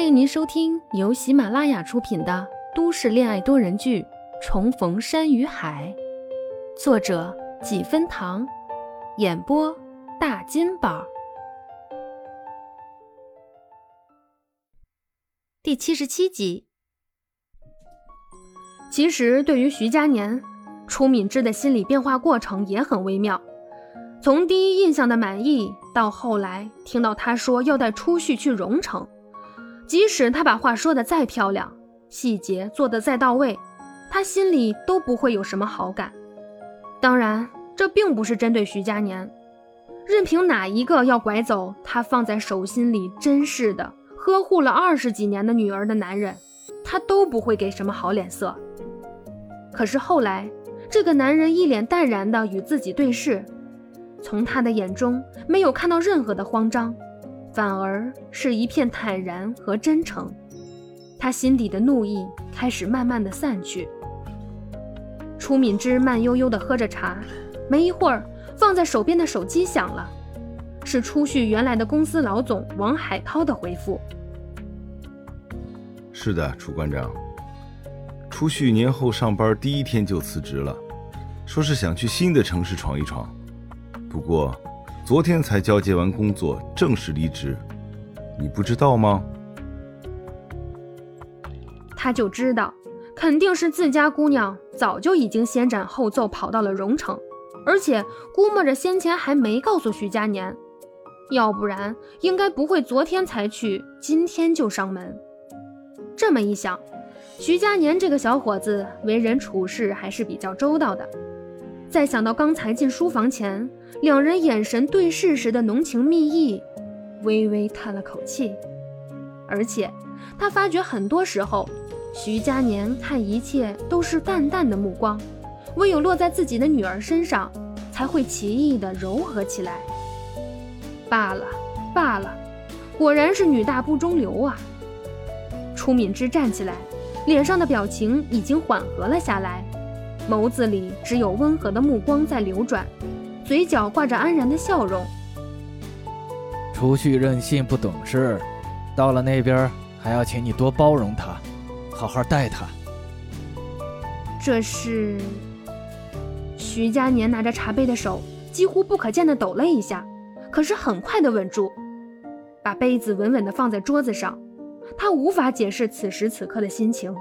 欢迎您收听由喜马拉雅出品的都市恋爱多人剧《重逢山与海》，作者几分糖，演播大金宝。第七十七集。其实，对于徐佳年，初敏之的心理变化过程也很微妙。从第一印象的满意，到后来听到他说要带初旭去荣城，即使他把话说的再漂亮，细节做的再到位，他心里都不会有什么好感。当然，这并不是针对徐佳年，任凭哪一个要拐走他放在手心里珍视的、呵护了二十几年的女儿的男人，他都不会给什么好脸色。可是后来，这个男人一脸淡然地与自己对视。从他的眼中没有看到任何的慌张，反而是一片坦然和真诚。他心底的怒意开始慢慢的散去。楚敏之慢悠悠的喝着茶，没一会儿，放在手边的手机响了，是初旭原来的公司老总王海涛的回复。是的，楚馆长。初旭年后上班第一天就辞职了，说是想去新的城市闯一闯。不过，昨天才交接完工作，正式离职，你不知道吗？他就知道，肯定是自家姑娘早就已经先斩后奏跑到了荣城，而且估摸着先前还没告诉徐佳年，要不然应该不会昨天才去，今天就上门。这么一想，徐佳年这个小伙子为人处事还是比较周到的。再想到刚才进书房前两人眼神对视时的浓情蜜意，微微叹了口气。而且他发觉很多时候，徐佳年看一切都是淡淡的目光，唯有落在自己的女儿身上，才会奇异的柔和起来。罢了罢了，果然是女大不中留啊！初敏之站起来，脸上的表情已经缓和了下来。眸子里只有温和的目光在流转，嘴角挂着安然的笑容。除去任性不懂事，到了那边还要请你多包容他，好好待他。这是徐佳年拿着茶杯的手几乎不可见的抖了一下，可是很快的稳住，把杯子稳稳的放在桌子上。他无法解释此时此刻的心情，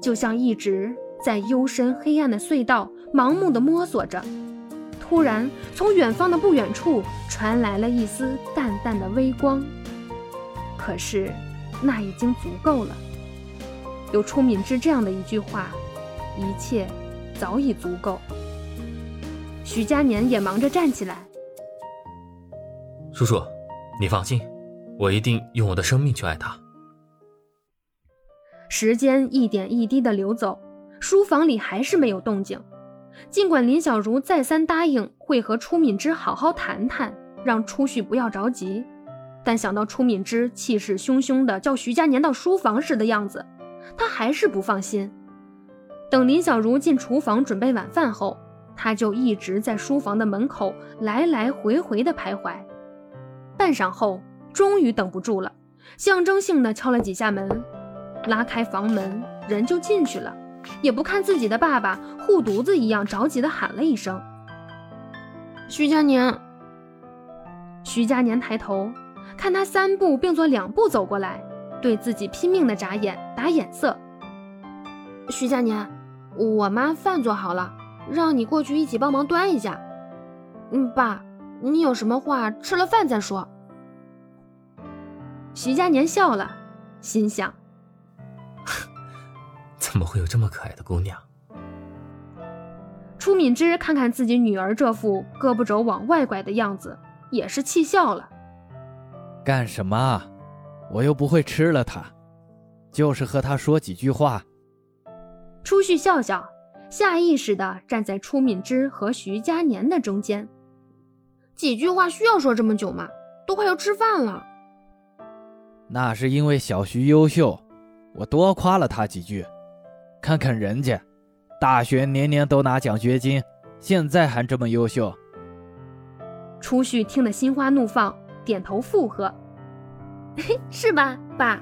就像一直。在幽深黑暗的隧道，盲目的摸索着。突然，从远方的不远处传来了一丝淡淡的微光。可是，那已经足够了。有初敏之这样的一句话，一切早已足够。徐佳年也忙着站起来。叔叔，你放心，我一定用我的生命去爱他。时间一点一滴的流走。书房里还是没有动静，尽管林小如再三答应会和初敏之好好谈谈，让初旭不要着急，但想到初敏之气势汹汹的叫徐佳年到书房时的样子，他还是不放心。等林小如进厨房准备晚饭后，他就一直在书房的门口来来回回的徘徊。半晌后，终于等不住了，象征性的敲了几下门，拉开房门，人就进去了。也不看自己的爸爸，护犊子一样着急的喊了一声：“徐佳年。”徐佳年抬头看他三步并作两步走过来，对自己拼命的眨眼打眼色。徐佳年，我妈饭做好了，让你过去一起帮忙端一下。嗯，爸，你有什么话吃了饭再说。徐佳年笑了，心想。怎么会有这么可爱的姑娘？初敏之看看自己女儿这副胳膊肘往外拐的样子，也是气笑了。干什么？我又不会吃了她，就是和她说几句话。初旭笑笑，下意识的站在初敏之和徐佳年的中间。几句话需要说这么久吗？都快要吃饭了。那是因为小徐优秀，我多夸了他几句。看看人家，大学年年都拿奖学金，现在还这么优秀。初旭听得心花怒放，点头附和：“ 是吧，爸？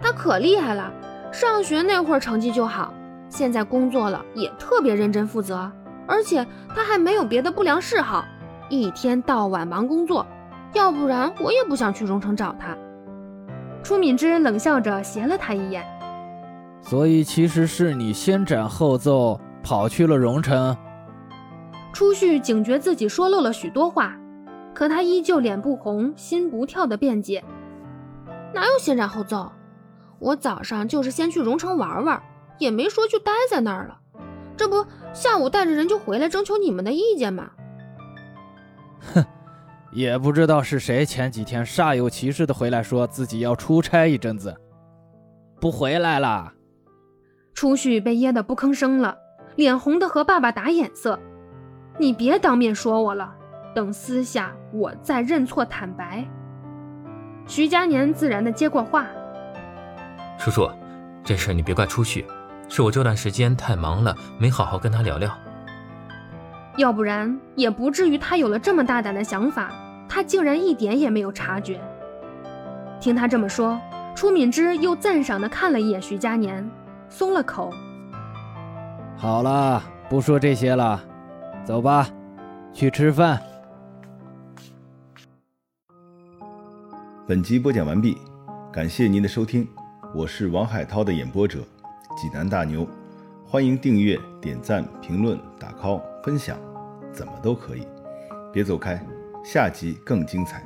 他可厉害了，上学那会儿成绩就好，现在工作了也特别认真负责，而且他还没有别的不良嗜好，一天到晚忙工作，要不然我也不想去荣城找他。初敏之冷笑着斜了他一眼，所以其实是你先斩后奏，跑去了荣城。初旭警觉自己说漏了许多话，可他依旧脸不红心不跳的辩解：“哪有先斩后奏？我早上就是先去荣城玩玩，也没说就待在那儿了。这不，下午带着人就回来征求你们的意见吗？”哼，也不知道是谁前几天煞有其事的回来说自己要出差一阵子，不回来了。初旭被噎得不吭声了，脸红的和爸爸打眼色。你别当面说我了，等私下我再认错坦白。徐佳年自然的接过话：“叔叔，这事你别怪初旭，是我这段时间太忙了，没好好跟他聊聊。要不然也不至于他有了这么大胆的想法，他竟然一点也没有察觉。”听他这么说，初敏之又赞赏的看了一眼徐佳年，松了口：“好了，不说这些了。”走吧，去吃饭。本集播讲完毕，感谢您的收听，我是王海涛的演播者，济南大牛，欢迎订阅、点赞、评论、打 call、分享，怎么都可以。别走开，下集更精彩。